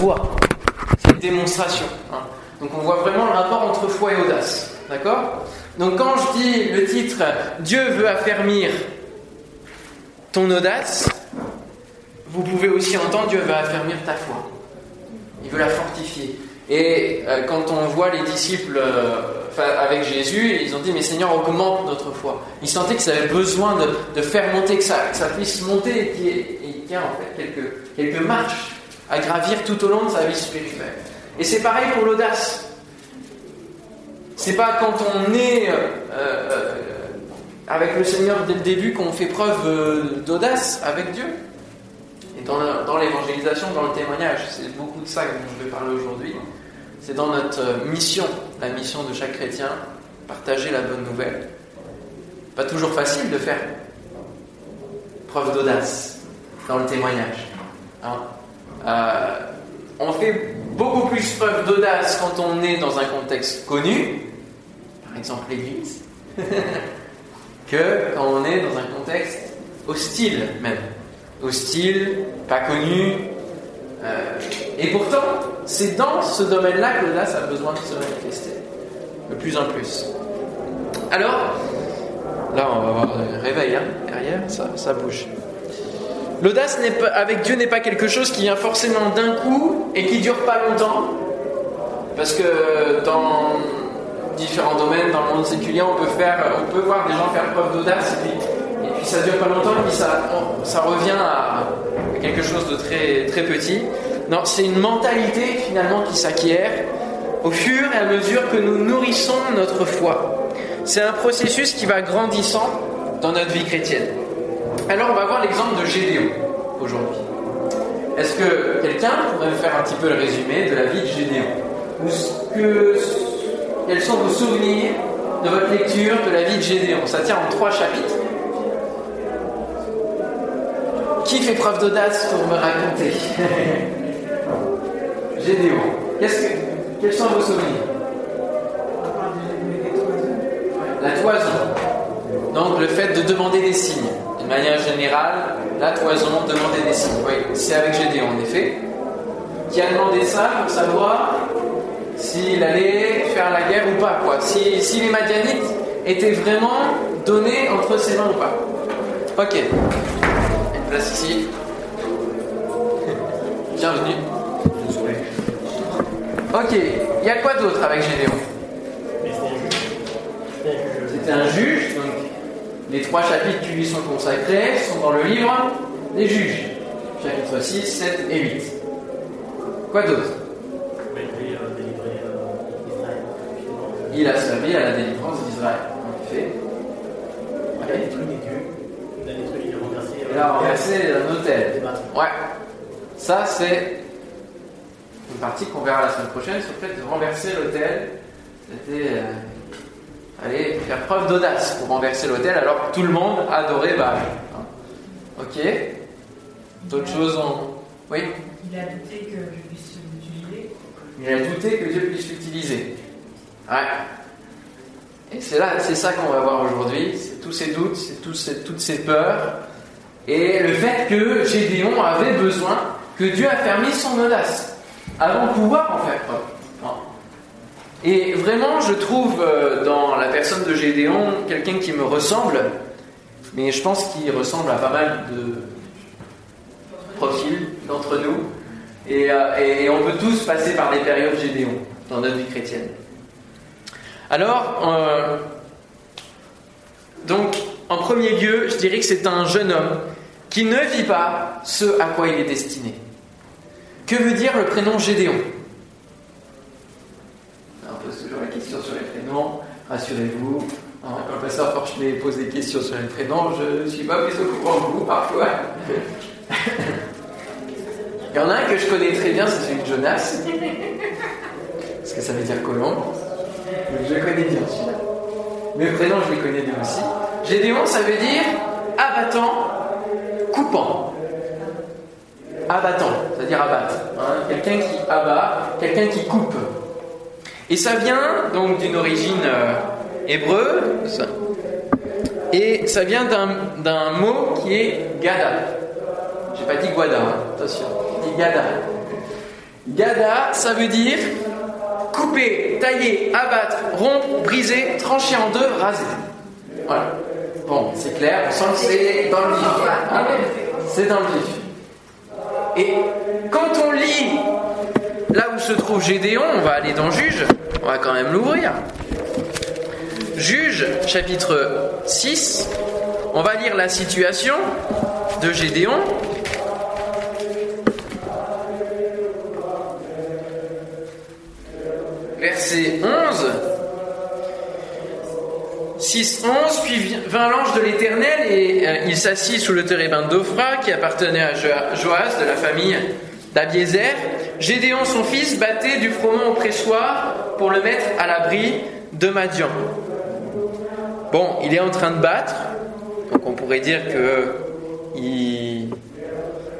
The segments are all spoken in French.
foi, cette démonstration. Hein. Donc on voit vraiment le rapport entre foi et audace. D'accord? Donc quand je dis le titre Dieu veut affermir ton audace, vous pouvez aussi entendre Dieu veut affermir ta foi. Il veut la fortifier. Et euh, quand on voit les disciples euh, avec Jésus, ils ont dit Mais Seigneur, augmente notre foi. Ils sentaient que ça avait besoin de, faire monter, que ça, ça puisse monter et qu'il y a en fait quelques, quelques marches à gravir tout au long de sa vie spirituelle. Et c'est pareil pour l'audace. C'est pas quand on est euh, avec le Seigneur dès le début qu'on fait preuve d'audace avec Dieu. Et dans l'évangélisation, dans le témoignage, c'est beaucoup de ça dont je vais parler aujourd'hui. C'est dans notre euh, mission, la mission de chaque chrétien, partager la bonne nouvelle. Pas toujours facile de faire preuve d'audace dans le témoignage. Hein. Euh, on fait beaucoup plus preuve d'audace quand on est dans un contexte connu, par exemple l'Église, que quand on est dans un contexte hostile même. Hostile, pas connu, euh, et pourtant, c'est dans ce domaine-là que l'audace a besoin de se manifester, de plus en plus. Alors, là, on va voir le réveil, hein, derrière, ça bouge. L'audace avec Dieu n'est pas quelque chose qui vient forcément d'un coup et qui dure pas longtemps. Parce que dans différents domaines, dans le monde séculier, on peut, faire, on peut voir des gens faire preuve d'audace et puis, ça dure pas longtemps et puis ça, ça revient à, quelque chose de très, très petit. Non, c'est une mentalité finalement qui s'acquiert au fur et à mesure que nous nourrissons notre foi. C'est un processus qui va grandissant dans notre vie chrétienne. Alors on va voir l'exemple de Gédéon aujourd'hui. Est-ce que quelqu'un pourrait me faire un petit peu le résumé de la vie de Gédéon que, Quels sont vos souvenirs de votre lecture de la vie de Gédéon Ça tient en trois chapitres. Qui fait preuve d'audace pour me raconter Gédéon. Qu'est-ce que, quels sont vos souvenirs La toison. Donc le fait de demander des signes. D'une manière générale, la toison, demander des signes. Oui, c'est avec Gédéon en effet. Qui a demandé ça pour savoir s'il allait faire la guerre ou pas. Quoi. Si, si les Madianites étaient vraiment donnés entre ses mains ou pas. Ok place ici. Bienvenue. Ok, il y a quoi d'autre avec Gédéon? C'était un juge, les trois chapitres qui lui sont consacrés sont dans le livre des juges, chapitres 6, 7 et 8. Quoi d'autre? Il a servi à la délivrance d'Israël, en effet. Allez il a renversé un hôtel. Ouais. Ça, c'est une partie qu'on verra la semaine prochaine sur le fait de renverser l'hôtel. C'était. Euh, aller faire preuve d'audace pour renverser l'hôtel alors que tout le monde adorait Baal. Ok D'autres choses ont. Oui Il a douté que Dieu puisse l'utiliser. Il a douté que Dieu puisse l'utiliser. Ouais. Et c'est là, c'est ça qu'on va voir aujourd'hui. C'est tous ces doutes, c'est toutes ces peurs et le fait que Gédéon avait besoin que Dieu affermisse son audace avant de pouvoir en faire preuve. Et vraiment, je trouve euh, dans la personne de Gédéon quelqu'un qui me ressemble, mais je pense qu'il ressemble à pas mal de profils d'entre nous. Et, euh, on peut tous passer par des périodes Gédéon dans notre vie chrétienne. Alors, euh, donc, en premier lieu, je dirais que c'est un jeune homme qui ne vit pas ce à quoi il est destiné. Que veut dire le prénom Gédéon On pose toujours la question sur les prénoms, rassurez-vous. Le pasteur Forchenet pose des questions sur les prénoms, je ne suis pas plus au courant que vous parfois. Il y en a un que je connais très bien, c'est celui de Jonas. Parce que ça veut dire colombe. Je connais bien celui-là. Mes prénoms, je les connais bien aussi. Gédéon, ça veut dire abattant coupant. Abattant, c'est-à-dire abattre. Hein. quelqu'un qui abat, quelqu'un qui coupe. Et ça vient donc d'une origine euh, hébreu, et ça vient d'un mot qui est gada. J'ai pas dit guada, hein, attention, j'ai dit gada. Gada, ça veut dire couper, tailler, abattre, rompre, briser, trancher en deux, raser. Voilà. Bon, c'est clair, on sent que c'est dans le vif. Hein c'est dans le vif. Et quand on lit là où se trouve Gédéon, on va aller dans Juge, on va quand même l'ouvrir. Juge, chapitre 6, on va lire la situation de Gédéon. Verset 11. 6, 11, puis vint l'ange de l'Éternel et euh, il s'assit sous le térébin d'Ophra qui appartenait à Joas de la famille d'Abiézer. Gédéon, son fils, battait du froment au pressoir pour le mettre à l'abri de Madian. Bon, il est en train de battre, donc on pourrait dire que il,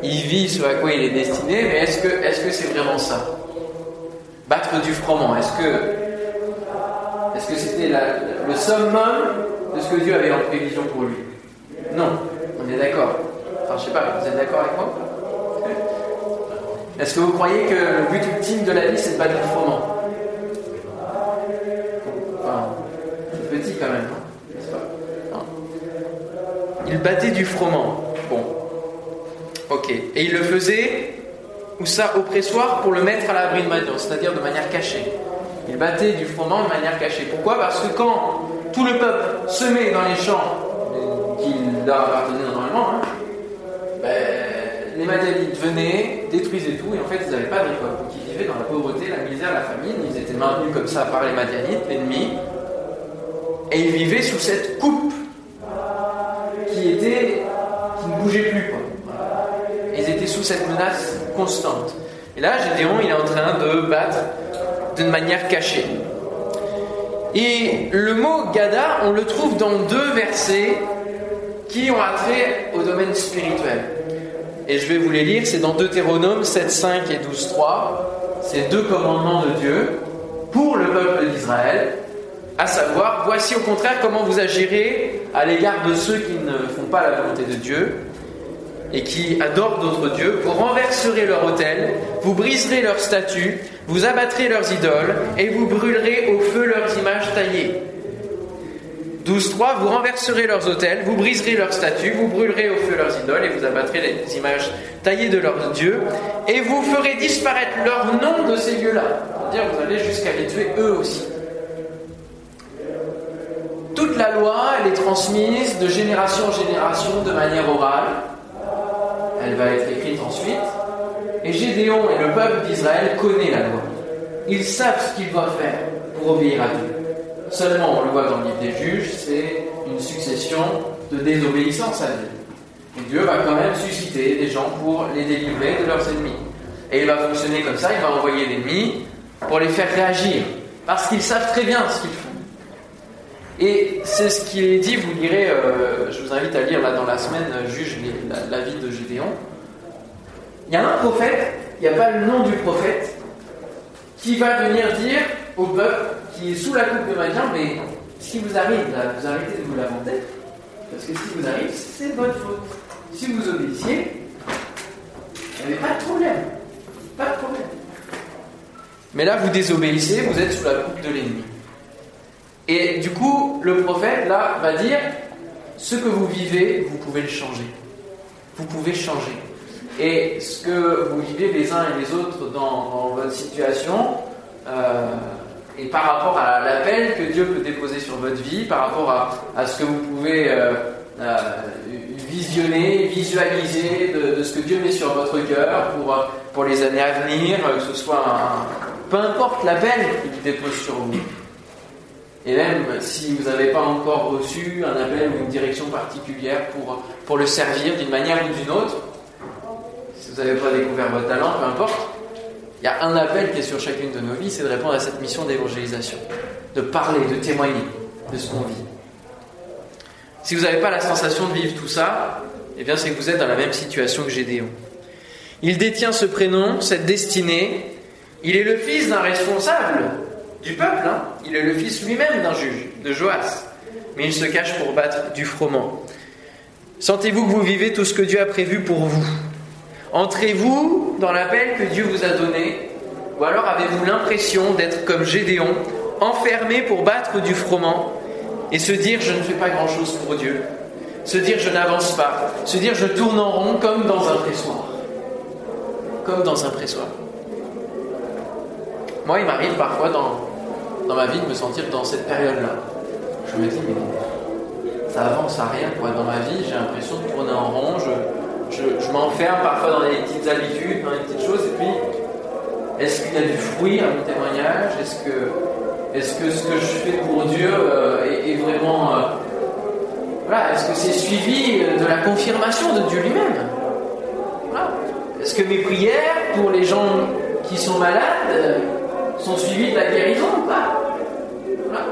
vit ce à quoi il est destiné, mais est-ce que c'est vraiment ça? Battre du froment, est-ce que est-ce que c'était le summum de ce que Dieu avait en prévision pour lui? Non, on est d'accord. Enfin, je sais pas, vous êtes d'accord avec moi? Est-ce que vous croyez que le but ultime de la vie, c'est de battre du froment c'est petit quand même, n'est-ce pas Il battait du froment. Bon. Ok. Et il le faisait, où ça, au pressoir, pour le mettre à l'abri de Madian, c'est-à-dire de manière cachée. Il battait du froment de manière cachée. Pourquoi? Parce que quand tout le peuple se met dans les champs qui leur normalement, hein, ben, les Madianites venaient, détruisaient tout, et en fait ils n'avaient pas de récolte. Donc ils vivaient dans la pauvreté, la misère, la famine, ils étaient maintenus comme ça par les Madianites, l'ennemi, et ils vivaient sous cette coupe qui était qui ne bougeait plus. Ils étaient sous cette menace constante. Et là, Gédéon, il est en train de battre d'une manière cachée. Et le mot Gada, on le trouve dans deux versets qui ont attrait au domaine spirituel. Et je vais vous les lire, c'est dans Deutéronome 7.5 et 12.3. C'est deux commandements de Dieu pour le peuple d'Israël, à savoir, voici au contraire comment vous agirez à l'égard de ceux qui ne font pas la volonté de Dieu et qui adorent d'autres dieux, vous renverserez leur autel, vous briserez leurs statues, vous abattrez leurs idoles et vous brûlerez au feu leurs images taillées. 12.3 Vous renverserez leurs autels, vous briserez leurs statues, vous brûlerez au feu leurs idoles et vous abattrez les images taillées de leurs dieux et vous ferez disparaître leur nom de ces lieux-là. C'est-à-dire vous allez jusqu'à les tuer eux aussi. Toute la loi, elle est transmise de génération en génération de manière orale elle va être écrite ensuite. Et Gédéon et le peuple d'Israël connaissent la loi. Ils savent ce qu'ils doivent faire pour obéir à Dieu. Seulement, on le voit dans le livre des juges, c'est une succession de désobéissance à Dieu. Et Dieu va quand même susciter des gens pour les délivrer de leurs ennemis. Et il va fonctionner comme ça, il va envoyer l'ennemi pour les faire réagir. Parce qu'ils savent très bien ce qu'ils font. Et c'est ce qui est dit, vous lirez, euh, je vous invite à lire là dans la semaine, euh, juge la, vie de Gédéon. Il y a un prophète, il n'y a pas le nom du prophète, qui va venir dire au peuple qui est sous la coupe de Madian, mais ce qui vous arrive vous arrêtez de vous lamenter, parce que ce qui vous arrive, c'est votre faute. Si vous obéissiez, il n'y avait pas de problème. Pas de problème. Mais là, vous désobéissez, vous êtes sous la coupe de l'ennemi. Et du coup, le prophète, là, va dire, ce que vous vivez, vous pouvez le changer. Vous pouvez changer. Et ce que vous vivez les uns et les autres dans, votre situation, euh, et par rapport à l'appel que Dieu peut déposer sur votre vie, par rapport à, ce que vous pouvez euh, euh, visionner, visualiser de, ce que Dieu met sur votre cœur pour, pour les années à venir, que ce soit un, peu importe l'appel qu'il dépose sur vous. Et même si vous n'avez pas encore reçu un appel ou une direction particulière pour, pour le servir d'une manière ou d'une autre, si vous n'avez pas découvert votre talent, peu importe, il y a un appel qui est sur chacune de nos vies, c'est de répondre à cette mission d'évangélisation, de parler, de témoigner de ce qu'on vit. Si vous n'avez pas la sensation de vivre tout ça, eh bien c'est que vous êtes dans la même situation que Gédéon. Il détient ce prénom, cette destinée, il est le fils d'un responsable du peuple. Hein. Il est le fils lui-même d'un juge, de Joas. Mais il se cache pour battre du froment. Sentez-vous que vous vivez tout ce que Dieu a prévu pour vous? Entrez-vous dans l'appel que Dieu vous a donné Ou alors avez-vous l'impression d'être comme Gédéon, enfermé pour battre du froment et se dire je ne fais pas grand-chose pour Dieu, se dire je n'avance pas, se dire je tourne en rond comme dans un pressoir. Comme dans un pressoir. Moi, il m'arrive parfois dans, dans ma vie de me sentir dans cette période-là. Je me dis, mais ça avance à rien. Quoi. Dans ma vie, j'ai l'impression de tourner en rond. Je, je, m'enferme parfois dans des petites habitudes, dans des petites choses. Et puis, est-ce qu'il y a du fruit à mon témoignage? Est-ce que, est que ce que je fais pour Dieu euh, est, vraiment. Euh, voilà, est-ce que c'est suivi de la confirmation de Dieu lui-même? Voilà. Est-ce que mes prières pour les gens qui sont malades euh, sont suivies de la guérison ou pas? Voilà.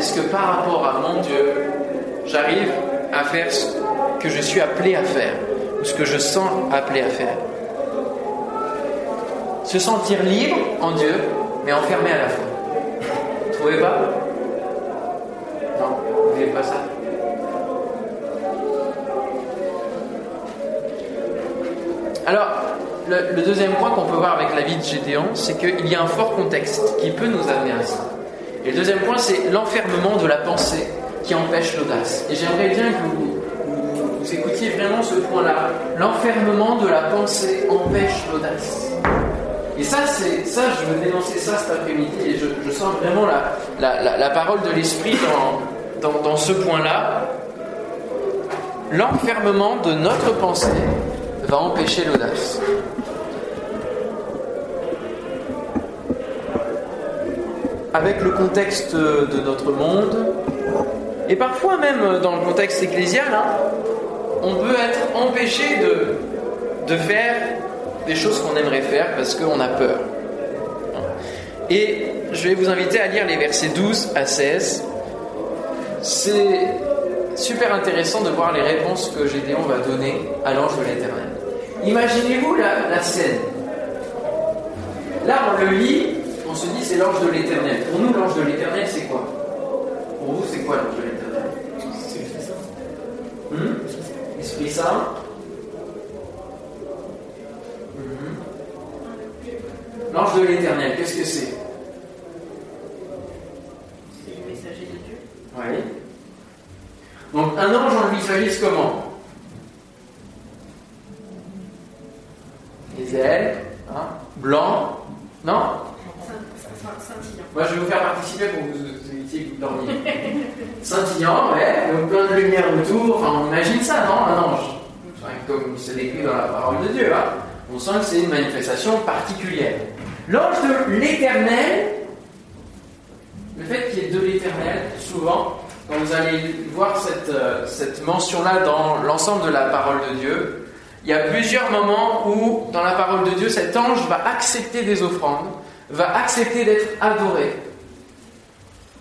Est-ce que par rapport à mon Dieu, j'arrive à faire ce que je suis appelé à faire, ou ce que je sens appelé à faire? Se sentir libre en Dieu, mais enfermé à la fois. Vous trouvez pas? Non, vous ne pas ça Alors, le, le, deuxième point qu'on peut voir avec la vie de Gédéon, c'est qu'il y a un fort contexte qui peut nous amener à ça. Et le deuxième point, c'est l'enfermement de la pensée qui empêche l'audace. Et j'aimerais bien que vous, écoutiez vraiment ce point-là. L'enfermement de la pensée empêche l'audace. Et ça, ça, je veux dénoncer ça cet après-midi, et je, sens vraiment la, la, parole de l'esprit dans ce point-là. L'enfermement de notre pensée va empêcher l'audace. Avec le contexte de notre monde, et parfois même dans le contexte ecclésial, hein, on peut être empêché de, de faire des choses qu'on aimerait faire parce qu'on a peur. Et je vais vous inviter à lire les versets 12 à 16. C'est super intéressant de voir les réponses que Gédéon va donner à l'ange de l'Éternel. Imaginez-vous la, la, scène. Là, on le lit, on se dit c'est l'ange de l'Éternel. Pour nous, l'ange de l'Éternel, c'est quoi? Pour vous, c'est quoi l'ange de l'Éternel? C'est Saint. Hmm Esprit Saint? Hmm. L'ange de l'Éternel, qu'est-ce que c'est? C'est le messager de Dieu. Oui. Donc un ange, on le visualise comment? Les ailes, hein, blanc, non? Moi je vais vous faire participer pour que vous évitiez que vous dormiez. Scintillant, ouais, donc plein de lumière autour, enfin on imagine ça, non? Un ange. Enfin, comme c'est décrit dans la parole de Dieu, hein. on sent que c'est une manifestation particulière. L'ange de l'éternel, le fait qu'il y ait de l'éternel, souvent, quand vous allez voir cette, euh, cette mention-là dans l'ensemble de la parole de Dieu, il y a plusieurs moments où, dans la parole de Dieu, cet ange va accepter des offrandes, va accepter d'être adoré.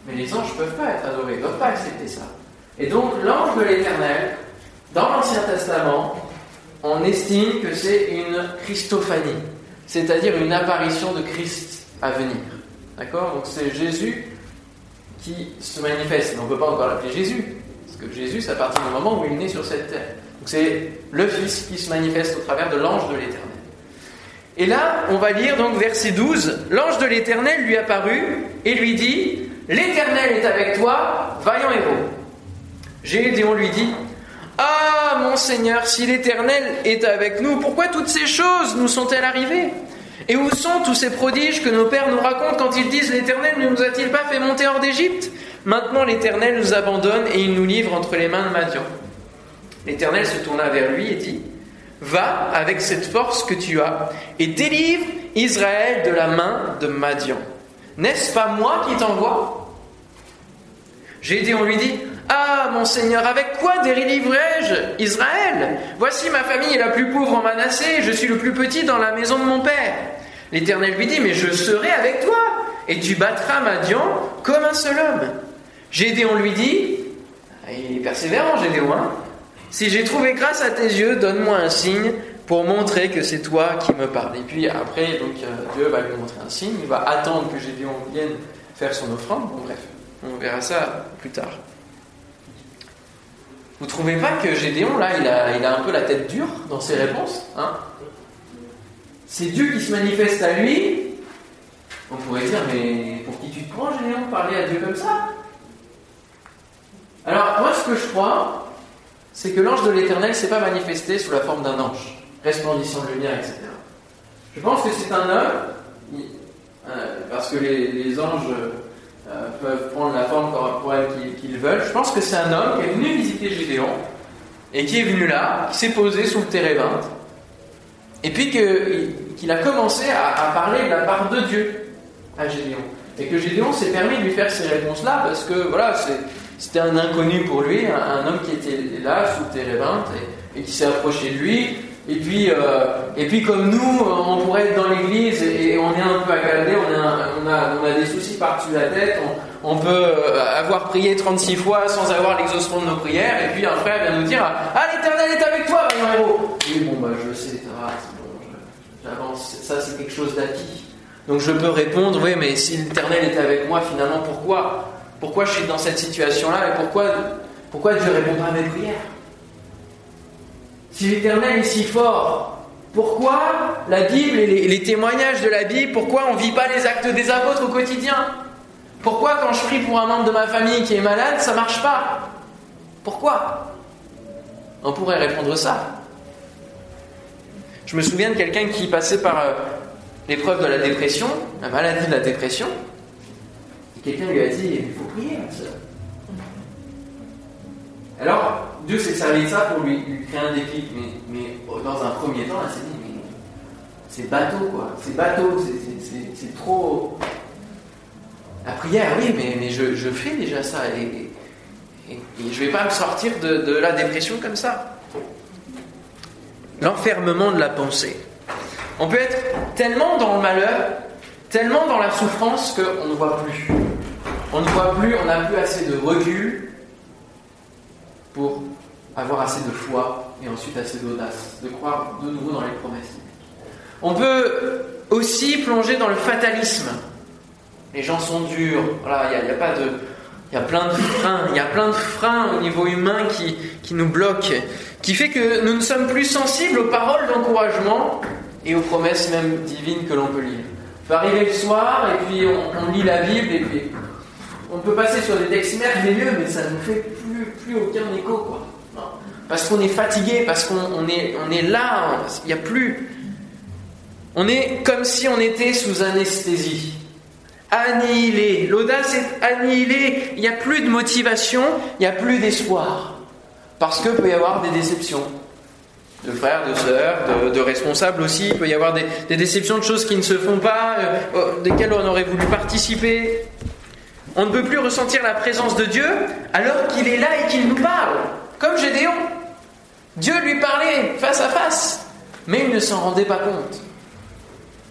Mais les anges ne peuvent pas être adorés, ils ne doivent pas accepter ça. Et donc, l'ange de l'Éternel, dans l'Ancien Testament, on estime que c'est une Christophanie, c'est-à-dire une apparition de Christ à venir. D'accord? Donc, c'est Jésus qui se manifeste. Mais on ne peut pas encore l'appeler Jésus, parce que Jésus, c'est à partir du moment où il né sur cette terre. Donc c'est le Fils qui se manifeste au travers de l'ange de l'Éternel. Et là, on va lire donc verset 12. L'ange de l'Éternel lui apparut et lui dit L'Éternel est avec toi, vaillant héros. Gédéon lui dit Ah, mon Seigneur, si l'Éternel est avec nous, pourquoi toutes ces choses nous sont-elles arrivées? Et où sont tous ces prodiges que nos pères nous racontent quand ils disent L'Éternel ne nous a-t-il pas fait monter hors d'Égypte? Maintenant l'Éternel nous abandonne et il nous livre entre les mains de Madian. L'Éternel se tourna vers lui et dit Va avec cette force que tu as et délivre Israël de la main de Madian. N'est-ce pas moi qui t'envoie? Gédéon lui dit Ah, mon Seigneur, avec quoi délivrerai-je Israël? Voici ma famille est la plus pauvre en Manassé, je suis le plus petit dans la maison de mon père. L'Éternel lui dit Mais je serai avec toi, et tu battras Madian comme un seul homme. Gédéon lui dit Il est persévérant, Gédéon, hein si j'ai trouvé grâce à tes yeux, donne-moi un signe pour montrer que c'est toi qui me parles. Et puis après, donc, euh, Dieu va lui montrer un signe, il va attendre que Gédéon vienne faire son offrande. Bon, bref, on verra ça plus tard. Vous trouvez pas que Gédéon, là, il a, il a un peu la tête dure dans ses réponses hein? C'est Dieu qui se manifeste à lui. On pourrait dire, mais pour qui tu te prends, Gédéon, parler à Dieu comme ça? Alors, moi, ce que je crois, c'est que l'ange de l'éternel s'est pas manifesté sous la forme d'un ange, resplendissant de lumière, etc. Je pense que c'est un homme, euh, parce que les, anges euh, peuvent prendre la forme corporelle qu'ils veulent. Je pense que c'est un homme qui est venu visiter Gédéon, et qui est venu là, qui s'est posé sous le térébinthe, et puis qu'il a commencé à, parler de la part de Dieu à Gédéon. Et que Gédéon s'est permis de lui faire ces réponses-là, parce que voilà, c'était un inconnu pour lui, un, homme qui était là sous térébinthe, et qui s'est approché de lui, et puis, euh, et puis comme nous, on pourrait être dans l'église et, on est un peu accalmé, on, on, a, on a des soucis par-dessus la tête, on, peut euh, avoir prié 36 fois sans avoir l'exhaustion de nos prières, et puis un frère vient nous dire Ah, l'éternel est avec toi, mon héros! Oui, bon, bah je sais, j'avance, ça c'est quelque chose d'acquis. Donc je peux répondre Oui, mais si l'éternel était avec moi, finalement, pourquoi? Pourquoi je suis dans cette situation-là et pourquoi, pourquoi Dieu répondra à mes prières si l'Éternel est si fort, pourquoi la Bible et les, témoignages de la Bible, pourquoi on ne vit pas les actes des apôtres au quotidien Pourquoi quand je prie pour un membre de ma famille qui est malade, ça ne marche pas Pourquoi On pourrait répondre ça. Je me souviens de quelqu'un qui passait par euh, l'épreuve de la dépression, la maladie de la dépression, quelqu'un lui a dit, il faut prier, ma soeur. Alors, Dieu s'est servi de ça pour lui, créer un déclic, mais, dans un premier temps, elle s'est dit, mais c'est bateau, quoi. C'est bateau, c'est trop. La prière, oui, mais, je, fais déjà ça, et, je ne vais pas me sortir de, la dépression comme ça. L'enfermement de la pensée. On peut être tellement dans le malheur, tellement dans la souffrance qu'on ne voit plus. On ne voit plus, on n'a plus assez de recul pour avoir assez de foi et ensuite assez d'audace, de croire de nouveau dans les promesses. On peut aussi plonger dans le fatalisme. Les gens sont durs, voilà, il n'y a, pas de. Il y a plein de freins, il y a plein de freins au niveau humain qui, qui nous bloquent, qui fait que nous ne sommes plus sensibles aux paroles d'encouragement et aux promesses même divines que l'on peut lire. On peut arriver le soir et puis on, lit la Bible et puis on peut passer sur des textes merveilleux, mais ça ne nous fait plus, aucun écho, quoi parce qu'on est fatigué, parce qu'on est, on là, il n'y a plus. On est comme si on était sous anesthésie. Annihilé. L'audace est annihilée. Il n'y a plus de motivation, il n'y a plus d'espoir. Parce que peut y avoir des déceptions. De frères, de sœurs, de, responsables aussi. Il peut y avoir des, déceptions de choses qui ne se font pas, euh, euh, desquelles on aurait voulu participer. On ne peut plus ressentir la présence de Dieu alors qu'il est là et qu'il nous parle. Comme Gédéon. Dieu lui parlait face à face, mais il ne s'en rendait pas compte.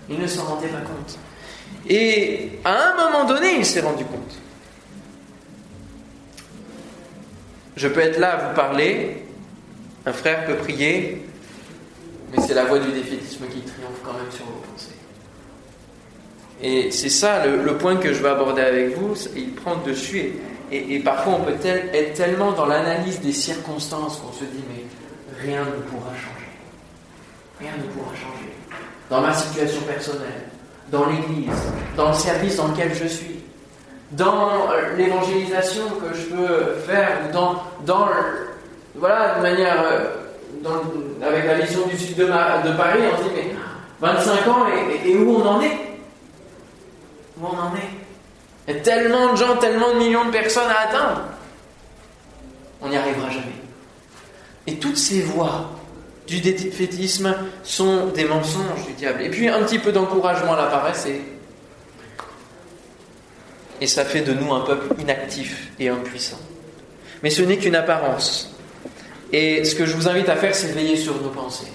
Il ne s'en rendait pas compte. Et à un moment donné, il s'est rendu compte. Je peux être là à vous parler, un frère peut prier, mais c'est la voix du défaitisme qui triomphe quand même sur vos pensées. Et c'est ça le, point que je veux aborder avec vous, il prend dessus. Et, et parfois on peut être tellement dans l'analyse des circonstances qu'on se dit, mais rien ne pourra changer. Rien ne pourra changer. Dans ma situation personnelle, dans l'Église, dans le service dans lequel je suis, dans euh, l'évangélisation que je peux faire, ou dans, dans voilà, de manière, euh, avec la vision du sud de, de, Paris, on se dit, mais 25 ans, et, où on en est? Où on en est? Il y a tellement de gens, tellement de millions de personnes à atteindre. On n'y arrivera jamais. Et toutes ces voix du défaitisme sont des mensonges du diable. Et puis un petit peu d'encouragement à la paresse et, et ça fait de nous un peuple inactif et impuissant. Mais ce n'est qu'une apparence. Et ce que je vous invite à faire, c'est veiller sur nos pensées.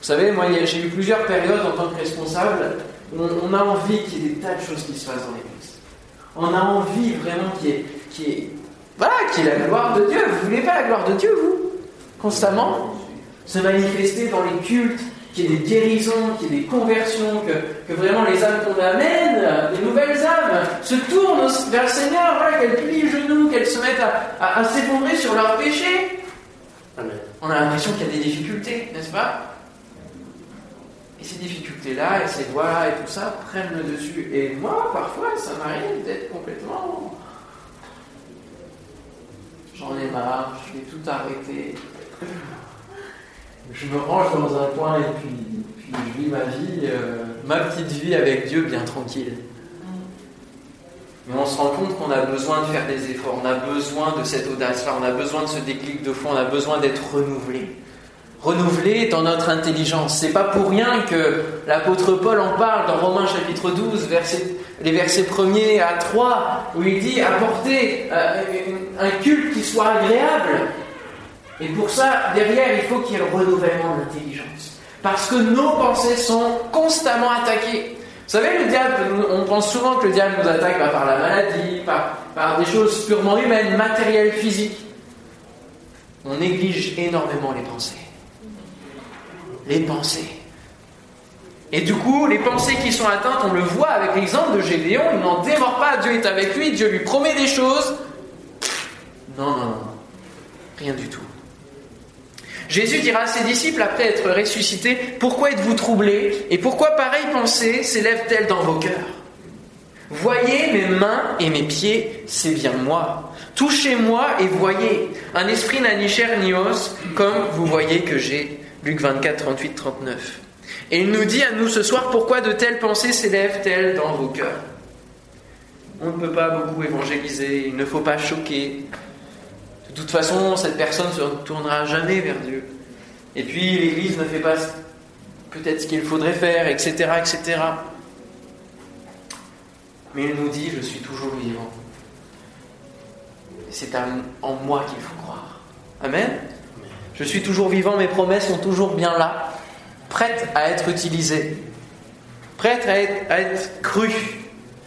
Vous savez, moi, j'ai eu plusieurs périodes en tant que responsable on, a envie qu'il y ait des tas de choses qui se passent dans l'Église. On a envie vraiment qu'il y ait, voilà, qu'il y ait la gloire de Dieu. Vous ne voulez pas la gloire de Dieu, vous? Constamment, se manifester dans les cultes, qu'il y ait des guérisons, qu'il y ait des conversions, que, vraiment les âmes qu'on amène, les nouvelles âmes, se tournent vers le Seigneur, qu'elles plient les genoux, qu'elles se mettent à, s'effondrer sur leurs péchés. on a l'impression qu'il y a des difficultés, n'est-ce pas? Ces difficultés-là, et ces voix et tout ça prennent le dessus. Et moi, parfois, ça m'arrive d'être complètement. J'en ai marre, je vais tout arrêter. Je me range dans un coin et puis, puis je vis ma vie, euh, ma petite vie avec Dieu bien tranquille. Mais on se rend compte qu'on a besoin de faire des efforts, on a besoin de cette audace-là, on a besoin de ce déclic de fond, on a besoin d'être renouvelé. Renouvelé dans notre intelligence. C'est pas pour rien que l'apôtre Paul en parle dans Romains chapitre 12, les versets 1er à 3, où il dit apporter euh, un culte qui soit agréable. Et pour ça, derrière, il faut qu'il y ait le renouvellement de l'intelligence. Parce que nos pensées sont constamment attaquées. Vous savez, le diable, on pense souvent que le diable nous attaque par la maladie, par des choses purement humaines, matérielles, physiques. On néglige énormément les pensées. Les pensées. Et du coup, les pensées qui sont atteintes, on le voit avec l'exemple de Gédéon, il n'en démord pas, Dieu est avec lui, Dieu lui promet des choses. Non, non, non, rien du tout. Jésus dira à ses disciples après être ressuscité, Pourquoi êtes-vous troublés Et pourquoi pareille pensée s'élève-t-elle dans vos cœurs? Voyez mes mains et mes pieds, c'est bien moi. Touchez-moi et voyez. Un esprit n'a ni chair ni os, comme vous voyez que j'ai. Luc 24, 38, 39. Et il nous dit à nous ce soir pourquoi de telles pensées s'élèvent-elles dans vos cœurs? On ne peut pas beaucoup évangéliser, il ne faut pas choquer, de toute façon, cette personne ne se tournera jamais vers Dieu. Et puis, l'Église ne fait pas peut-être ce qu'il faudrait faire, etc., etc. Mais il nous dit, je suis toujours vivant. C'est en moi qu'il faut croire. Amen? Je suis toujours vivant, mes promesses sont toujours bien là, prêtes à être utilisées, prêtes à être, crues,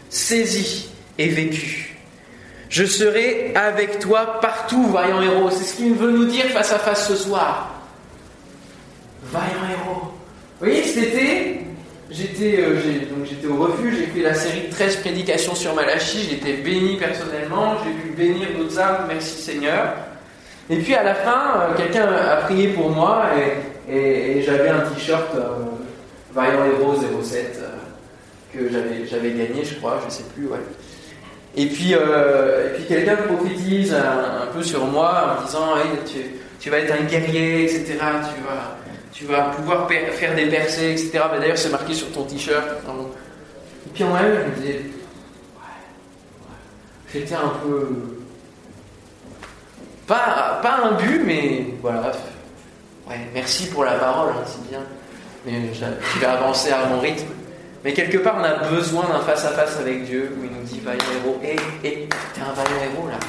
saisies et vécues. Je serai avec toi partout, vaillant héros. C'est ce qu'il veut nous dire face à face ce soir. Vaillant héros. Vous voyez, cet été, j'étais euh, au refuge, j'ai fait la série de 13 prédications sur Malachi, j'ai été béni personnellement, j'ai pu bénir d'autres âmes, merci Seigneur. Et puis à la fin, euh, quelqu'un a prié pour moi et, j'avais un t-shirt euh, Vaillant Héros 07 que j'avais gagné, je crois, je ne sais plus. Et puis, euh, puis quelqu'un prophétise un, peu sur moi en disant tu, vas être un guerrier, etc. Tu vas, tu vas pouvoir faire des percées, etc. D'ailleurs, c'est marqué sur ton t-shirt. Et puis en même, je me disais ouais, j'étais un peu. Pas, un but, mais voilà. Merci pour la parole, hein, c'est bien. Mais je vais avancer à mon rythme. Mais quelque part, on a besoin d'un face-à-face avec Dieu où il nous dit Vaillant héros. Et, et t'es un vaillant héros là.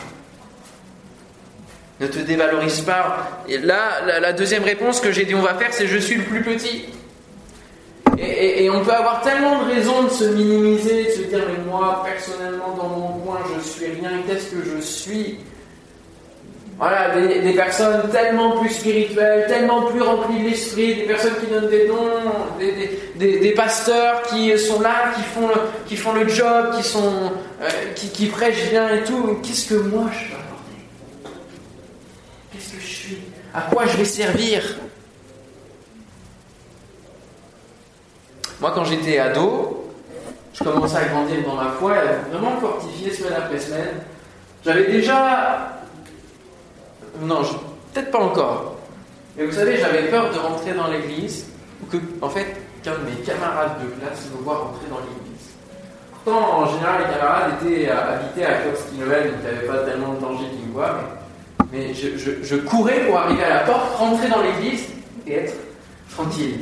Ne te dévalorise pas. Et là, la, deuxième réponse que j'ai dit on va faire, c'est Je suis le plus petit. Et, et, on peut avoir tellement de raisons de se minimiser, de se dire Mais moi, personnellement, dans mon coin, je suis rien. Qu'est-ce que je suis? Voilà, des, personnes tellement plus spirituelles, tellement plus remplies de l'esprit, des personnes qui donnent des dons, des, pasteurs qui sont là, qui font le, qui font le job, qui, sont, euh, qui, prêchent bien et tout. Qu'est-ce que moi je peux apporter? Qu'est-ce que je suis? À quoi je vais servir? Moi, quand j'étais ado, je commençais à grandir dans ma foi, et vraiment fortifié semaine après semaine. J'avais déjà non, peut-être pas encore. Mais vous savez, j'avais peur de rentrer dans l'église, ou que, en fait, qu'un de mes camarades de classe me voit rentrer dans l'église. Pourtant, en général, les camarades étaient habités à Noël, donc il n'y avait pas tellement de danger qu'ils me. Mais, je, courais pour arriver à la porte, rentrer dans l'église et être tranquille.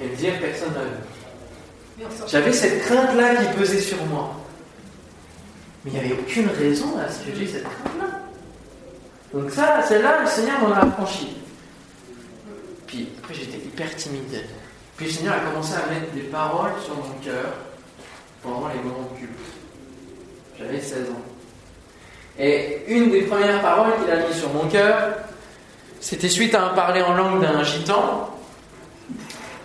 Et me dire personne n'a J'avais cette crainte-là qui pesait sur moi. Mais il n'y avait aucune raison à ce que j'ai cette crainte-là. Donc ça, celle-là, le Seigneur m'en a affranchi. Puis après, j'étais hyper timide. Puis le Seigneur a commencé à mettre des paroles sur mon cœur pendant les moments de culte. J'avais 16 ans. Et une des premières paroles qu'il a mis sur mon cœur, c'était suite à un parler en langue d'un gitan.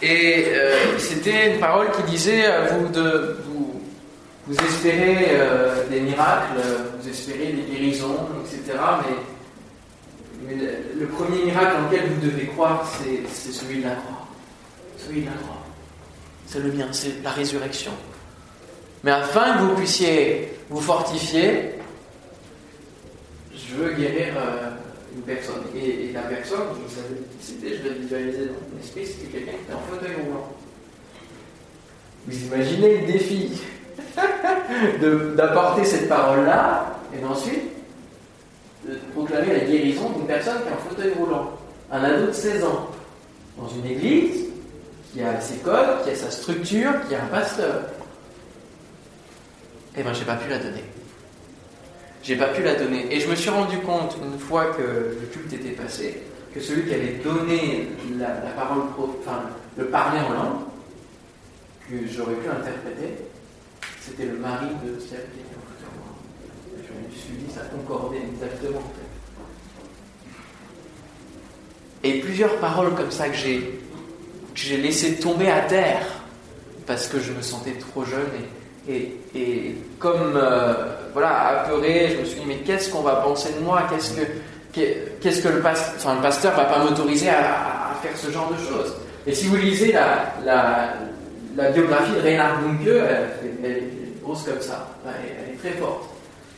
Et euh, c'était une parole qui disait euh, vous, de, vous, vous espérez euh, des miracles, vous espérez des guérisons, etc. Mais Mais le, premier miracle en lequel vous devez croire, c'est celui de la croix. Celui de la croix. C'est le mien, c'est la résurrection. Mais afin que vous puissiez vous fortifier, je veux guérir euh, une personne. Et, la personne, vous savez c'était, je l'ai visualisé dans mon esprit, c'était quelqu'un qui était en fauteuil roulant. Vous imaginez le défi d'apporter cette parole-là et d'ensuite de proclamer la guérison d'une personne qui est en fauteuil roulant. Un ado de 16 ans, dans une église qui a ses codes, qui a sa structure, qui a un pasteur. Eh bien, j'ai pas pu la donner. J'ai pas pu la donner. Et je me suis rendu compte, une fois que le culte était passé, que celui qui avait donné la, parole, enfin, le parler en langue, que j'aurais pu interpréter, c'était le mari de celle qui était en suis dit, ça concordait exactement. Et plusieurs paroles comme ça que j'ai que j'ai laissé tomber à terre parce que je me sentais trop jeune et, et, et comme euh, voilà apeuré, je me suis dit mais qu'est-ce qu'on va penser de moi? Qu'est-ce que qu'est- qu'est-ce que le pasteur, enfin va pas m'autoriser à, faire ce genre de choses? Et si vous lisez la, la, biographie de Reinhard Bunke, elle, elle est grosse comme ça, elle est très forte.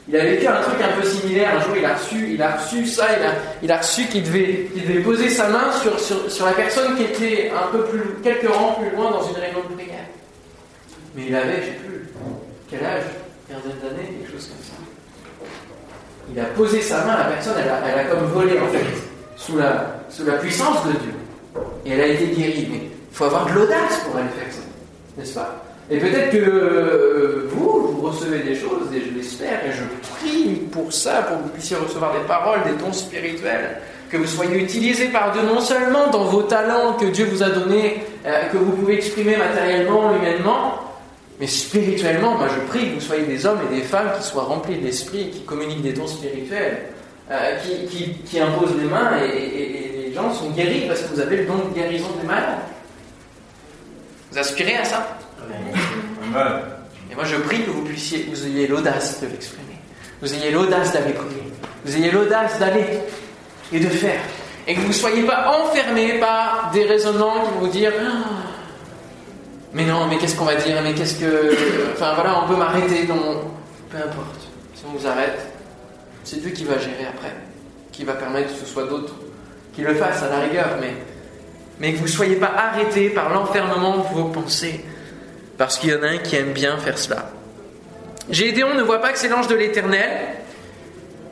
Il a vécu un truc un peu similaire. Un jour, il a reçu, il a reçu ça, il a, il a reçu qu'il devait, poser sa main sur, la personne qui était un peu plus, quelques rangs plus loin dans une réunion de prière. Mais il avait, je sais plus, quel âge, quinzaine d'années, quelque chose comme ça. Il a posé sa main, la personne, elle a, elle a comme volé en fait, sous la, sous la puissance de Dieu. Et elle a été guérie. Mais il faut avoir de l'audace pour aller faire ça, n'est-ce pas? Et peut-être que euh, vous, vous recevez des choses, et je l'espère, et je prie pour ça, pour que vous puissiez recevoir des paroles, des dons spirituels, que vous soyez utilisés par Dieu non seulement dans vos talents que Dieu vous a donnés, euh, que vous pouvez exprimer matériellement, humainement, mais spirituellement, moi je prie que vous soyez des hommes et des femmes qui soient remplis de l'esprit, qui communiquent des dons spirituels, euh, qui, imposent les mains, et, et- les gens sont guéris parce que vous avez le don de guérison des malades. Vous aspirez à ça? Et moi, je prie que vous puissiez, vous ayez l'audace de l'exprimer. Vous ayez l'audace d'aller prier. Vous ayez l'audace d'aller et de faire. Et que vous ne soyez pas enfermés par des raisonnements qui vont vous dire Ah, Mais non, mais qu'est-ce qu'on va dire Mais qu'est-ce que. Enfin voilà, on peut m'arrêter. Non, peu importe. Si on vous arrête, c'est Dieu qui va gérer après. Qui va permettre que ce soit d'autres qui le fassent à la rigueur. Mais, mais que vous ne soyez pas arrêtés par l'enfermement de vos pensées. Parce qu'il y en a un qui aime bien faire cela. Gédéon ne voit pas que c'est l'ange de l'Éternel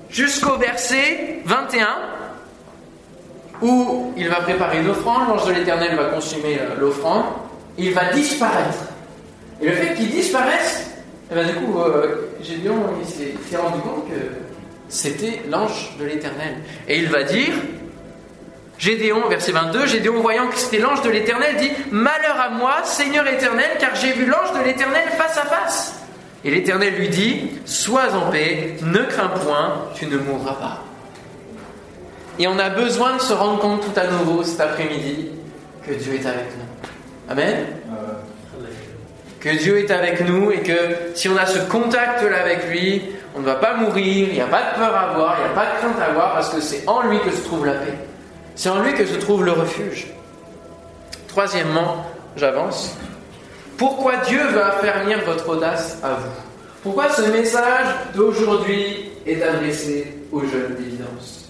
jusqu'au verset 21 où il va préparer une offrande, l'ange de l'Éternel va consumer euh, l'offrande, il va disparaître. Et le fait qu'il disparaisse, eh ben, du coup, euh, Gédéon s'est rendu compte que c'était l'ange de l'Éternel. Et il va dire, Gédéon, verset 22, Gédéon voyant que c'était l'ange de l'Éternel dit Malheur à moi, Seigneur éternel, car j'ai vu l'ange de l'Éternel face à face. Et l'Éternel lui dit Sois en paix, ne crains point, tu ne mourras pas. Et on a besoin de se rendre compte tout à nouveau cet après-midi que Dieu est avec nous. Amen? Que Dieu est avec nous et que si on a ce contact-là avec lui, on ne va pas mourir, il n'y a pas de peur à avoir, il n'y a pas de crainte à avoir, parce que c'est en lui que se trouve la paix. C'est en lui que se trouve le refuge. Troisièmement, j'avance. Pourquoi Dieu veut affermir votre audace à vous? Pourquoi ce message d'aujourd'hui est adressé aux jeunes d'évidence?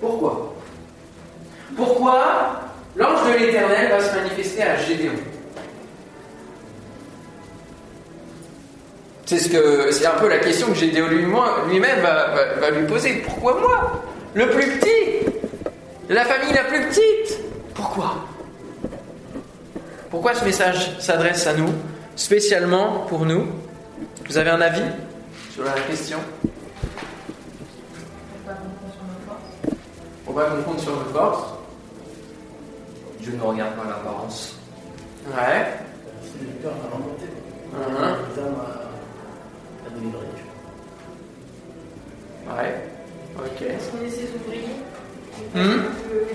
Pourquoi? Pourquoi l'ange de l'Éternel va se manifester à Gédéon? C'est ce un peu la question que Gédéon lui-même va lui poser. Pourquoi moi? Le plus petit La famille la plus petite Pourquoi? Pourquoi ce message s'adresse à nous, spécialement pour nous? Vous avez un avis sur la question? Faut pas qu'on compte sur nos On va qu'on compte sur forces. nos forces. Dieu ne regarde pas l'apparence. Ouais. C'est le cœur à remonter. Mhm. Les âmes à, à délivrer. Ouais. Ok. Est-ce qu'on est ses ouvriers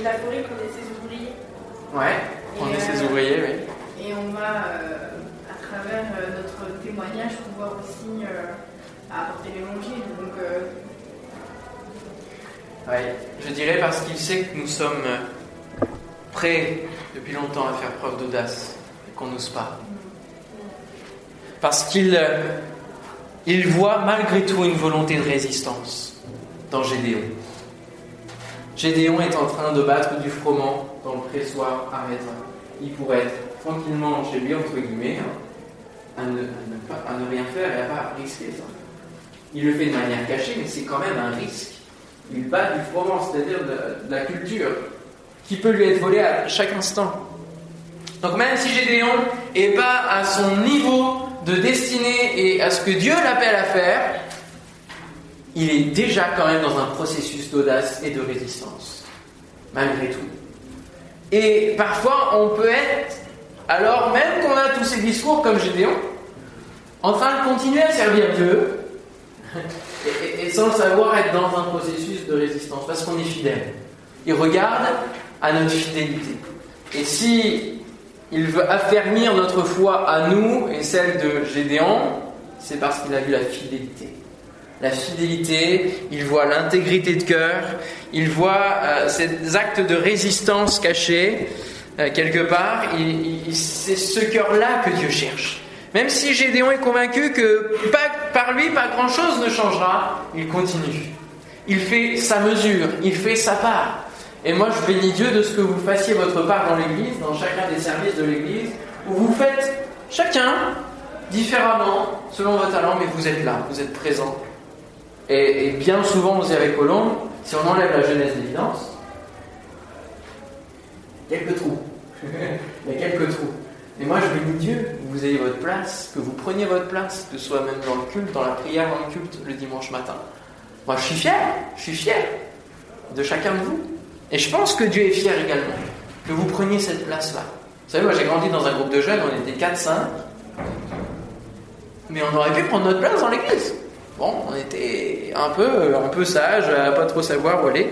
Métaphorique, on est ses ouvriers. Ouais. On est ses ouvriers, oui. Et on va, euh, à travers euh, notre témoignage, pouvoir aussi euh, apporter l'évangile. Donc, euh, Ouais, je dirais parce qu'il sait que nous sommes prêts depuis longtemps à faire preuve d'audace et qu'on n'ose pas. Parce qu'il il voit malgré tout une volonté de résistance dans Gédéon. Gédéon est en train de battre du froment dans le pressoir à raisin. Il pourrait être tranquillement chez lui, entre guillemets, hein, à, ne, à, ne, rien faire et à pas risquer ça. Il le fait de manière cachée, mais c'est quand même un risque. Il bat du froment, c'est-à-dire de, de la culture, qui peut lui être volée à chaque instant. Donc même si Gédéon n'est pas à son niveau de destinée et à ce que Dieu l'appelle à faire, il est déjà quand même dans un processus d'audace et de résistance, malgré tout. Et parfois, on peut être, alors même qu'on a tous ces discours comme Gédéon, en train de continuer à servir Dieu, et, sans le savoir être dans un processus de résistance, parce qu'on est fidèle. Il regarde à notre fidélité. Et si il veut affermir notre foi à nous et celle de Gédéon, c'est parce qu'il a vu la fidélité. La fidélité, il voit l'intégrité de cœur, il voit euh, ces actes de résistance cachés euh, quelque part, c'est ce cœur-là que Dieu cherche. Même si Gédéon est convaincu que pas, par lui, pas grand-chose ne changera, il continue. Il fait sa mesure, il fait sa part. Et moi, je bénis Dieu de ce que vous fassiez votre part dans l'Église, dans chacun des services de l'Église, où vous faites chacun différemment, selon vos talents, mais vous êtes là, vous êtes présent. Et, bien souvent, vous avec Colombe, si on enlève la jeunesse d'évidence, quelques trous. Il y a quelques trous. Et moi, je bénis Dieu que vous ayez votre place, que vous preniez votre place, que ce soit même dans le culte, dans la prière, dans le culte, le dimanche matin. Moi, je suis fier, je suis fier de chacun de vous. Et je pense que Dieu est fier également que vous preniez cette place-là. Vous savez, moi j'ai grandi dans un groupe de jeunes, on était 4-5, mais on aurait pu prendre notre place dans l'église. Bon, on était un peu, un peu sage, pas trop savoir où aller.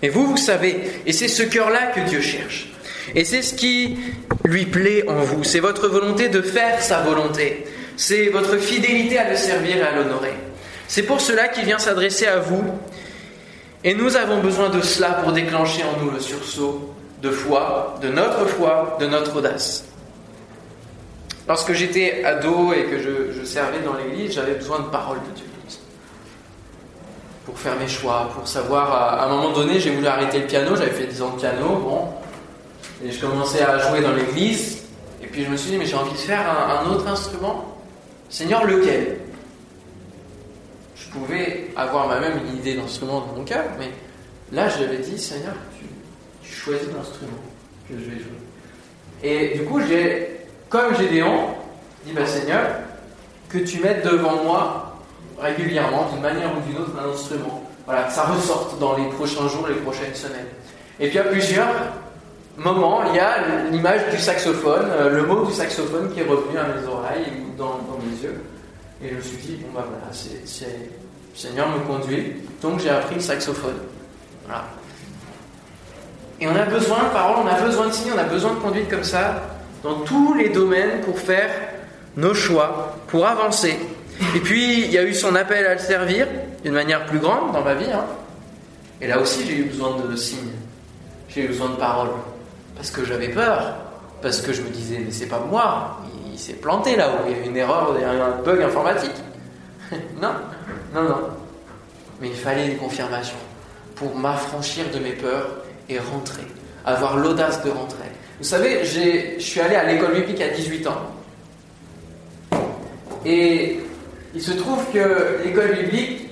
Mais vous, vous savez, et c'est ce cœur-là que Dieu cherche. Et c'est ce qui lui plaît en vous. C'est votre volonté de faire sa volonté. C'est votre fidélité à le servir et à l'honorer. C'est pour cela qu'il vient s'adresser à vous et nous avons besoin de cela pour déclencher en nous le sursaut de foi, de notre foi, de notre audace. Lorsque j'étais ado et que je, servais dans l'église, j'avais besoin de paroles de Dieu. Pour faire mes choix, pour savoir. À, un moment donné, j'ai voulu arrêter le piano, j'avais fait 10 ans de piano, bon. Et je commençais à jouer dans l'église. Et puis je me suis dit, mais j'ai envie de faire un autre instrument. Seigneur, lequel? Je pouvais avoir ma même une idée d'instrument dans mon cœur, mais là, je l'avais dit, Seigneur, tu, choisis l'instrument que je vais jouer. Et du coup, j'ai, comme Gédéon, dit, bah, Seigneur, que tu mettes devant moi régulièrement, d'une manière ou d'une autre, un instrument. Voilà, que ça ressorte dans les prochains jours, les prochaines semaines. Et puis à plusieurs moments, il y a l'image du saxophone, euh, le mot du saxophone qui est revenu à mes oreilles ou dans, mes yeux. Et je me suis dit, bon bah voilà, c'est, Seigneur me conduit, donc j'ai appris le saxophone. Voilà. Et on a besoin de paroles, on a besoin de signes, on a besoin de conduite comme ça dans tous les domaines pour faire nos choix, pour avancer. Et puis, il y a eu son appel à le servir d'une manière plus grande dans ma vie. Hein. Et là aussi, j'ai eu besoin de signes. J'ai eu besoin de paroles. Parce que j'avais peur. Parce que je me disais, mais c'est pas moi il s'est planté là où il y a une erreur, il y a un bug informatique. non, non, non. Mais il fallait une confirmation pour m'affranchir de mes peurs et rentrer, avoir l'audace de rentrer. Vous savez, je suis allé à l'école biblique à 18 ans. Et il se trouve que l'école biblique,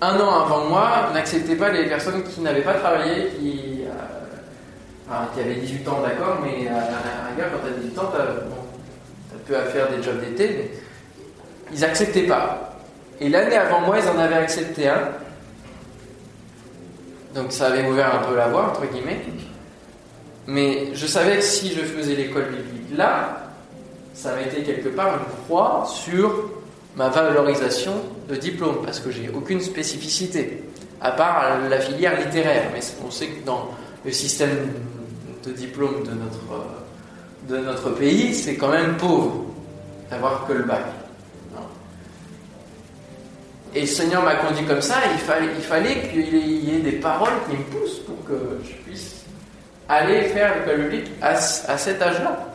un an avant moi, n'acceptait pas les personnes qui n'avaient pas travaillé, qui qui avait 18 ans, d'accord, mais à la rigueur, quand tu as 18 ans, tu as, peu à faire des jobs d'été, mais ils n'acceptaient pas. Et l'année avant moi, ils en avaient accepté un. Donc ça avait ouvert un peu la voie, entre guillemets. Mais je savais que si je faisais l'école biblique là, ça mettait quelque part une croix sur ma valorisation de diplôme, parce que j'ai aucune spécificité, à part la filière littéraire. Mais on sait que dans le système de diplôme de notre, de notre pays, c'est quand même pauvre d'avoir que le bac. et le Seigneur m'a conduit comme ça, il fallait, il fallait qu'il y ait des paroles qui me poussent pour que je puisse aller faire l'école publique à, à cet âge-là.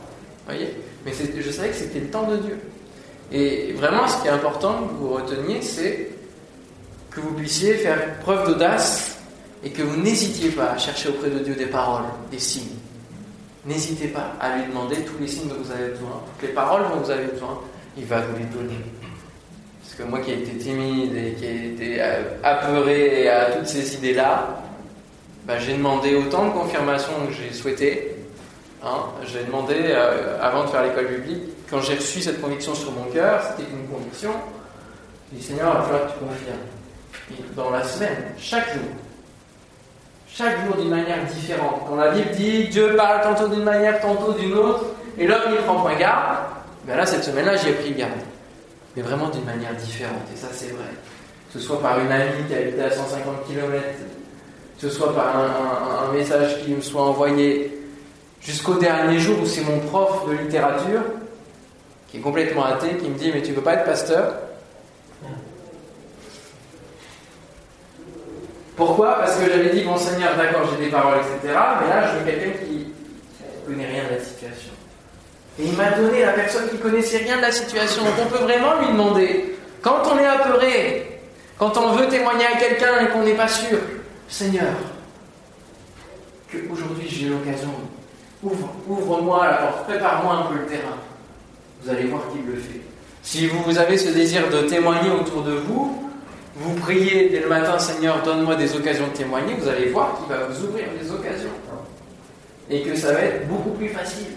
voyez? Mais je savais que c'était le temps de Dieu. Et vraiment, ce qui est important que vous reteniez, c'est que vous puissiez faire preuve d'audace et que vous n'hésitiez pas à chercher auprès de Dieu des paroles, des signes. N'hésitez pas à lui demander tous les signes dont vous avez besoin, toutes les paroles dont vous avez besoin, il va vous les donner. Parce que moi qui ai été timide et qui ai été euh, apeuré à toutes ces idées-là, bah, j'ai demandé autant de confirmations que j'ai souhaité. Hein. J'ai demandé, euh, avant de faire l'école publique, quand j'ai reçu cette conviction sur mon cœur, c'était une conviction, j'ai dit Seigneur, il va falloir que tu confirmes. dans la semaine, chaque jour, chaque jour d'une manière différente. Quand la Bible dit Dieu parle tantôt d'une manière, tantôt d'une autre, et l'homme n'y prend point garde, ben là, cette semaine-là, j'y ai pris garde. Mais vraiment d'une manière différente, et ça, c'est vrai. Que ce soit par une amie qui habitait à 150 km, que ce soit par un, message qui me soit envoyé, jusqu'au dernier jour où c'est mon prof de littérature, qui est complètement athée, qui me dit Mais tu veux pas être pasteur? Pourquoi? Parce que j'avais dit, bon Seigneur, d'accord, j'ai des paroles, etc. Mais là, je veux quelqu'un qui ne connaît rien de la situation. Et il m'a donné la personne qui connaissait rien de la situation. Donc on peut vraiment lui demander, quand on est apeuré, quand on veut témoigner à quelqu'un et qu'on n'est pas sûr, Seigneur, que aujourd'hui j'ai l'occasion, ouvre, ouvre-moi la porte, prépare-moi un peu le terrain. Vous allez voir qu'il le fait. Si vous avez ce désir de témoigner autour de vous, vous priez dès le matin, Seigneur, donne-moi des occasions de témoigner, vous allez voir qu'il va vous ouvrir des occasions. Et que ça va être beaucoup plus facile.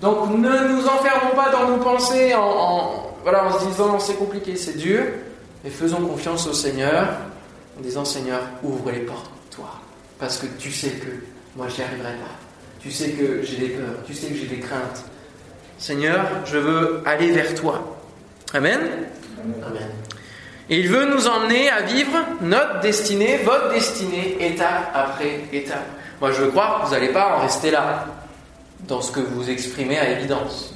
Donc ne nous enfermons pas dans nos pensées en, voilà, en se disant c'est compliqué, c'est dur, mais faisons confiance au Seigneur en disant Seigneur, ouvre les portes toi. Parce que tu sais que moi j'y arriverai pas. Tu sais que j'ai des peurs, tu sais que j'ai des craintes. Seigneur, je veux aller vers toi. Amen. Amen. Et il veut nous emmener à vivre notre destinée, votre destinée, étape après étape. Moi, je veux croire que vous n'allez pas en rester là, dans ce que vous exprimez à évidence.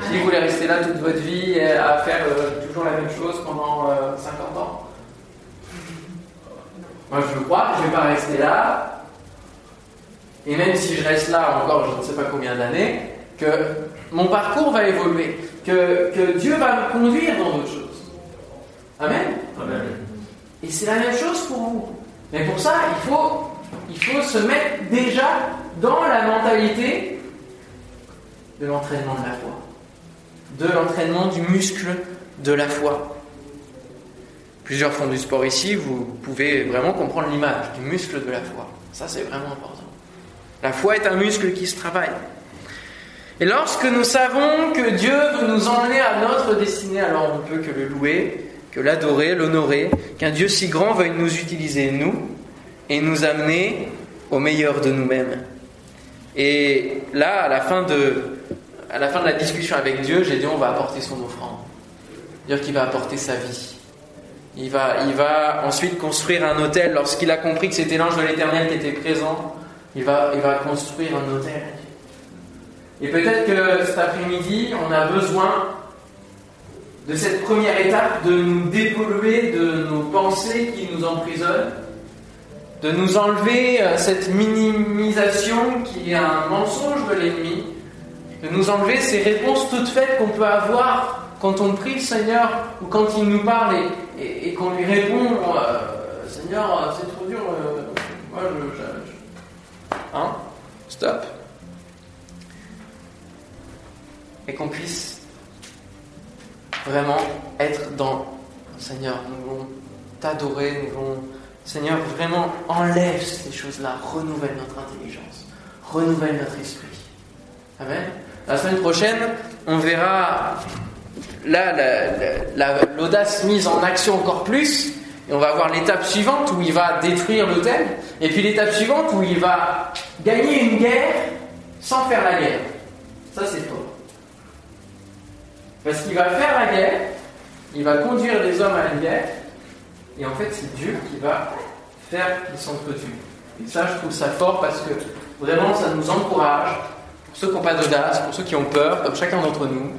Si vous voulez rester là toute votre vie à faire euh, toujours la même chose pendant 50 euh, ans, moi je veux croire que je ne vais pas rester là, et même si je reste là encore je ne sais pas combien d'années, que mon parcours va évoluer que, Dieu va me conduire dans d'autres choses. Amen. Et c'est la même chose pour vous. Mais pour ça, il faut, il faut se mettre déjà dans la mentalité de l'entraînement de la foi. De l'entraînement du muscle de la foi. Plusieurs font du sport ici, vous pouvez vraiment comprendre l'image du muscle de la foi. Ça, c'est vraiment important. La foi est un muscle qui se travaille. Et lorsque nous savons que Dieu veut nous emmener à notre destinée, alors on ne peut que le louer, que l'adorer, l'honorer, qu'un Dieu si grand veuille nous utiliser, nous, et nous amener au meilleur de nous-mêmes. Et là, à la fin de, à la, fin de la discussion avec Dieu, j'ai dit on va apporter son offrande. Dire qu'il va apporter sa vie. Il va, il va ensuite construire un hôtel. Lorsqu'il a compris que c'était l'ange de l'éternel qui était présent, il va, il va construire un hôtel. Et peut-être que cet après-midi, on a besoin de cette première étape de nous dépolluer de nos pensées qui nous emprisonnent, de nous enlever euh, cette minimisation qui est un mensonge de l'ennemi, de nous enlever ces réponses toutes faites qu'on peut avoir quand on prie le Seigneur ou quand il nous parle et, qu'on lui répond euh, Seigneur, c'est trop dur, euh, moi je... Hein? Stop et qu'on puisse vraiment être dans Seigneur, nous voulons t'adorer, nous voulons Seigneur, vraiment enlève ces choses-là, renouvelle notre intelligence, renouvelle notre esprit. Amen. La semaine prochaine, on verra là l'audace mise en action encore plus, et on va voir l'étape suivante où il va détruire l'hôtel, et puis l'étape suivante où il va gagner une guerre sans faire la guerre. Ça, c'est faux. Parce qu'il va faire la guerre, il va conduire les hommes à la guerre, et en fait, c'est Dieu qui va faire qu'ils s'entretuent. Et ça, je trouve ça fort parce que vraiment, ça nous encourage, pour ceux qui n'ont pas d'audace, pour ceux qui ont peur, comme chacun d'entre nous,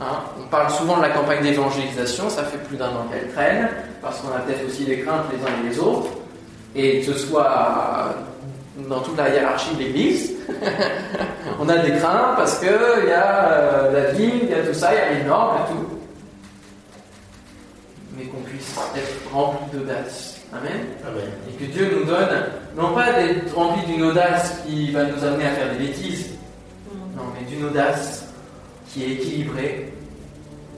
Hein, on parle souvent de la campagne d'évangélisation, ça fait plus d'un an qu'elle traîne, parce qu'on a peut-être aussi des craintes les uns et les autres, et que ce soit dans toute la hiérarchie de l'Église, on a des craintes parce qu'il y a euh, la vie, il y a tout ça, il y a les normes, il y a tout. Mais qu'on puisse être rempli d'audace. Amen. Amen. Et que Dieu nous donne, non pas d'être rempli d'une audace qui va nous amener à faire des bêtises, non, mais d'une audace qui est équilibrée,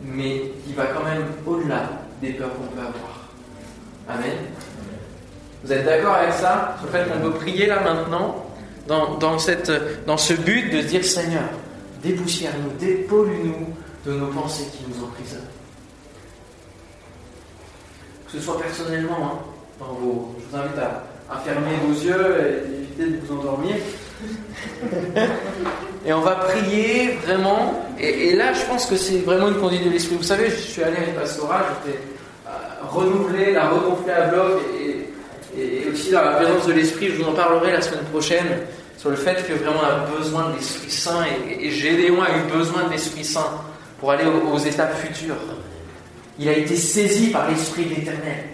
mais qui va quand même au-delà des peurs qu'on peut avoir. Amen. Vous êtes d'accord avec ça? Sur le fait qu'on peut prier là maintenant, dans, ce but de dire Seigneur, dépoussière-nous, dépollue-nous de nos pensées qui nous emprisonnent. Que ce soit personnellement, hein, dans je vous invite à, à fermer vos yeux et éviter de vous endormir. et on va prier vraiment. Et, et, là, je pense que c'est vraiment une conduite de l'esprit. Vous savez, je suis allé à une pastorale, j'étais euh, renouvelé, la renouvelée à bloc et, et, et, aussi dans la présence de l'esprit. Je vous en parlerai la semaine prochaine sur le fait que vraiment on a besoin de l'Esprit Saint et, et Gédéon a eu besoin de l'Esprit Saint pour aller aux, aux étapes futures. Il a été saisi par l'Esprit de l'Éternel.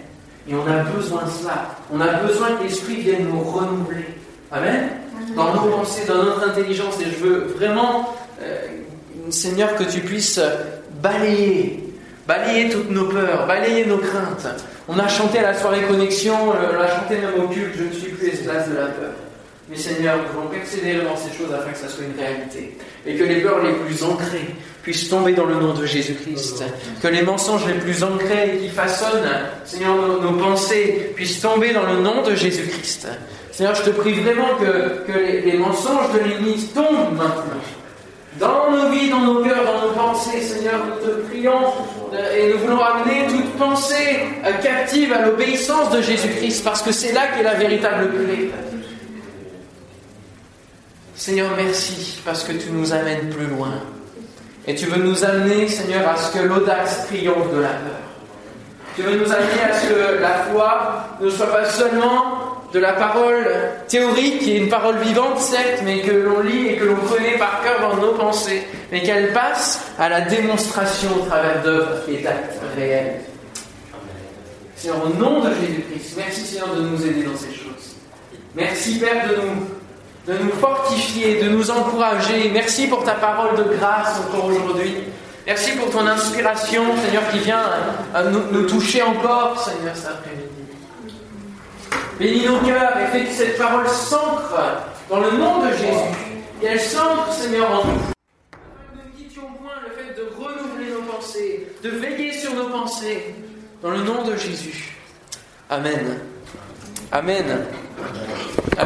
Et on a besoin de cela. On a besoin que l'Esprit vienne nous renouveler. Amen? Dans nos pensées, dans notre intelligence. Et je veux vraiment, euh, Seigneur, que tu puisses balayer, balayer toutes nos peurs, balayer nos craintes. On a chanté à la soirée connexion, on l'a chanté même au culte, je ne suis plus esclave de la peur. Mais Seigneur, nous voulons persévérer dans ces choses afin que ça soit une réalité. Et que les peurs les plus ancrées puissent tomber dans le nom de Jésus-Christ. Que les mensonges les plus ancrés qui façonnent, Seigneur, nos, pensées puissent tomber dans le nom de Jésus-Christ. Seigneur, je te prie vraiment que, que les, les mensonges de l'ennemi tombent maintenant. Dans nos vies, dans nos cœurs, dans nos pensées, Seigneur, nous te prions et nous voulons amener toute pensée captive à l'obéissance de Jésus-Christ parce que c'est là qu'est la véritable clé. Seigneur, merci parce que tu nous amènes plus loin. Et tu veux nous amener, Seigneur, à ce que l'audace triomphe de la peur. Tu veux nous amener à ce que la foi ne soit pas seulement de la parole théorique, qui est une parole vivante, certes, mais que l'on lit et que l'on connaît par cœur dans nos pensées, mais qu'elle passe à la démonstration au travers d'œuvres et d'actes réels. Seigneur, au nom de Jésus-Christ, merci Seigneur de nous aider dans ces choses. Merci Père de nous de nous fortifier, de nous encourager. Merci pour ta parole de grâce encore aujourd'hui. Merci pour ton inspiration, Seigneur, qui vient nous, nous toucher encore, Seigneur, cet après-midi. Bénis nos cœurs et fais que cette parole s'ancre dans le nom de Jésus. Et elle s'ancre, Seigneur, en nous. Nous ne quittions point le fait de renouveler nos pensées, de veiller sur nos pensées, dans le nom de Jésus. Amen. Amen.